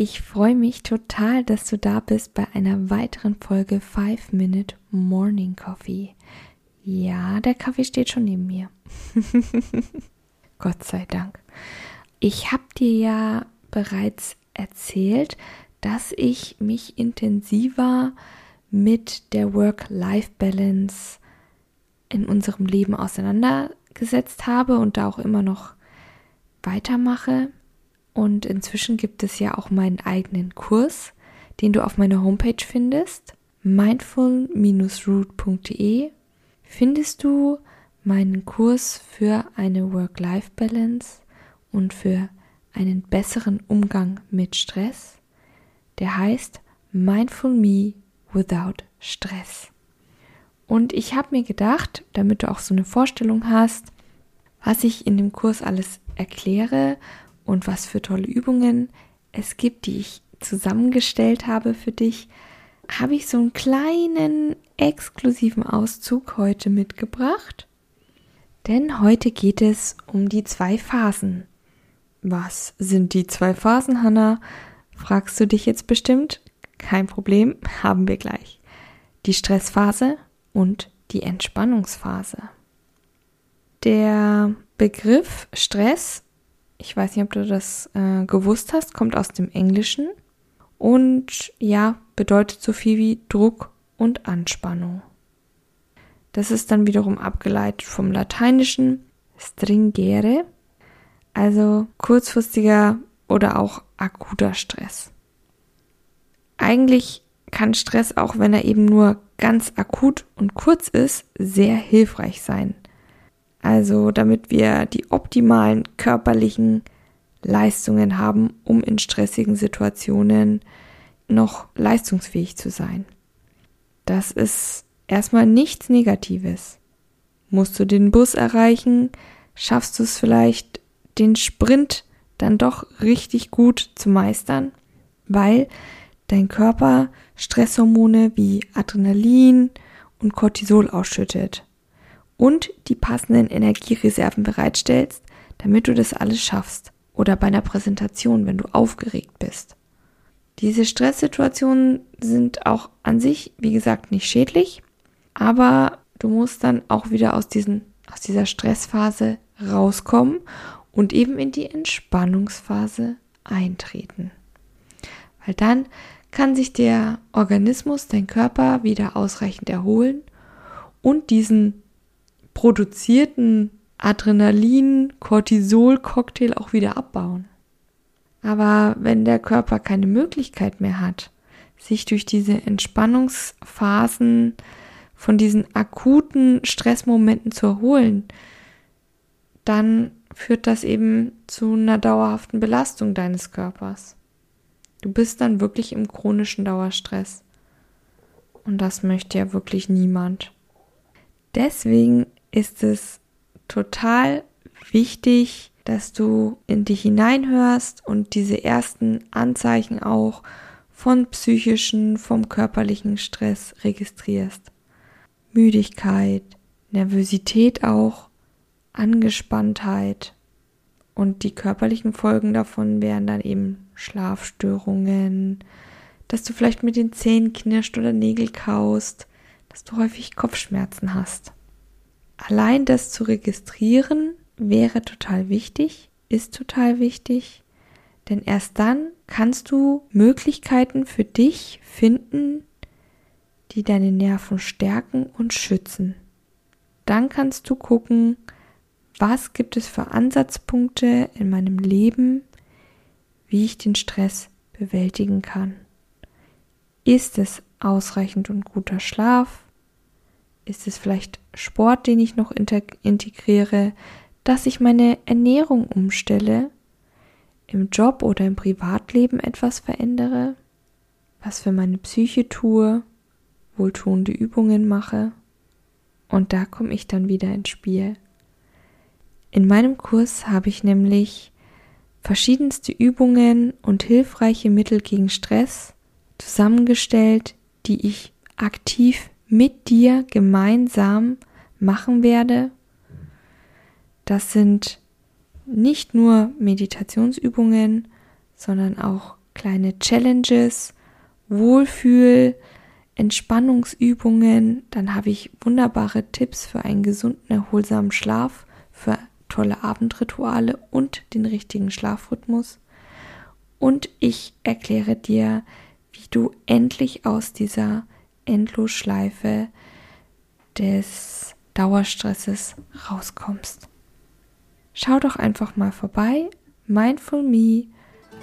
Ich freue mich total, dass du da bist bei einer weiteren Folge 5 Minute Morning Coffee. Ja, der Kaffee steht schon neben mir. Gott sei Dank. Ich habe dir ja bereits erzählt, dass ich mich intensiver mit der Work-Life-Balance in unserem Leben auseinandergesetzt habe und da auch immer noch weitermache. Und inzwischen gibt es ja auch meinen eigenen Kurs, den du auf meiner Homepage findest, mindful-root.de findest du meinen Kurs für eine Work-Life-Balance und für einen besseren Umgang mit Stress. Der heißt Mindful Me Without Stress. Und ich habe mir gedacht, damit du auch so eine Vorstellung hast, was ich in dem Kurs alles erkläre und was für tolle Übungen es gibt, die ich zusammengestellt habe für dich, habe ich so einen kleinen exklusiven Auszug heute mitgebracht. Denn heute geht es um die zwei Phasen. Was sind die zwei Phasen, Hanna? Fragst du dich jetzt bestimmt? Kein Problem, haben wir gleich. Die Stressphase und die Entspannungsphase. Der Begriff Stress, ich weiß nicht, ob du das äh, gewusst hast, kommt aus dem Englischen und ja, bedeutet so viel wie Druck und Anspannung. Das ist dann wiederum abgeleitet vom lateinischen stringere, also kurzfristiger oder auch akuter Stress. Eigentlich kann Stress, auch wenn er eben nur ganz akut und kurz ist, sehr hilfreich sein. Also damit wir die optimalen körperlichen Leistungen haben, um in stressigen Situationen noch leistungsfähig zu sein. Das ist erstmal nichts Negatives. Musst du den Bus erreichen, schaffst du es vielleicht, den Sprint dann doch richtig gut zu meistern, weil dein Körper Stresshormone wie Adrenalin und Cortisol ausschüttet und die passenden Energiereserven bereitstellst, damit du das alles schaffst oder bei einer Präsentation, wenn du aufgeregt bist. Diese Stresssituationen sind auch an sich, wie gesagt, nicht schädlich, aber du musst dann auch wieder aus, diesen, aus dieser Stressphase rauskommen und eben in die Entspannungsphase eintreten. Weil dann kann sich der Organismus, dein Körper wieder ausreichend erholen und diesen produzierten Adrenalin-Cortisol-Cocktail auch wieder abbauen. Aber wenn der Körper keine Möglichkeit mehr hat, sich durch diese Entspannungsphasen von diesen akuten Stressmomenten zu erholen, dann führt das eben zu einer dauerhaften Belastung deines Körpers. Du bist dann wirklich im chronischen Dauerstress. Und das möchte ja wirklich niemand. Deswegen ist es total wichtig, dass du in dich hineinhörst und diese ersten Anzeichen auch von psychischen, vom körperlichen Stress registrierst. Müdigkeit, Nervosität auch, Angespanntheit und die körperlichen Folgen davon wären dann eben Schlafstörungen, dass du vielleicht mit den Zähnen knirscht oder Nägel kaust, dass du häufig Kopfschmerzen hast. Allein das zu registrieren wäre total wichtig, ist total wichtig, denn erst dann kannst du Möglichkeiten für dich finden, die deine Nerven stärken und schützen. Dann kannst du gucken, was gibt es für Ansatzpunkte in meinem Leben, wie ich den Stress bewältigen kann. Ist es ausreichend und guter Schlaf? Ist es vielleicht Sport, den ich noch integriere, dass ich meine Ernährung umstelle? im Job oder im Privatleben etwas verändere, was für meine Psyche tue, wohltuende Übungen mache. Und da komme ich dann wieder ins Spiel. In meinem Kurs habe ich nämlich verschiedenste Übungen und hilfreiche Mittel gegen Stress zusammengestellt, die ich aktiv mit dir gemeinsam machen werde. Das sind nicht nur Meditationsübungen, sondern auch kleine Challenges, Wohlfühl, Entspannungsübungen. Dann habe ich wunderbare Tipps für einen gesunden, erholsamen Schlaf, für tolle Abendrituale und den richtigen Schlafrhythmus. Und ich erkläre dir, wie du endlich aus dieser Endlosschleife des Dauerstresses rauskommst. Schau doch einfach mal vorbei. Mindful Me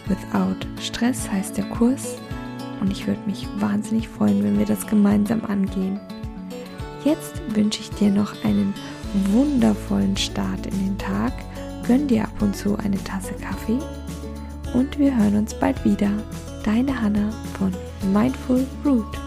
Without Stress heißt der Kurs und ich würde mich wahnsinnig freuen, wenn wir das gemeinsam angehen. Jetzt wünsche ich dir noch einen wundervollen Start in den Tag. Gönn dir ab und zu eine Tasse Kaffee und wir hören uns bald wieder. Deine Hanna von Mindful Root.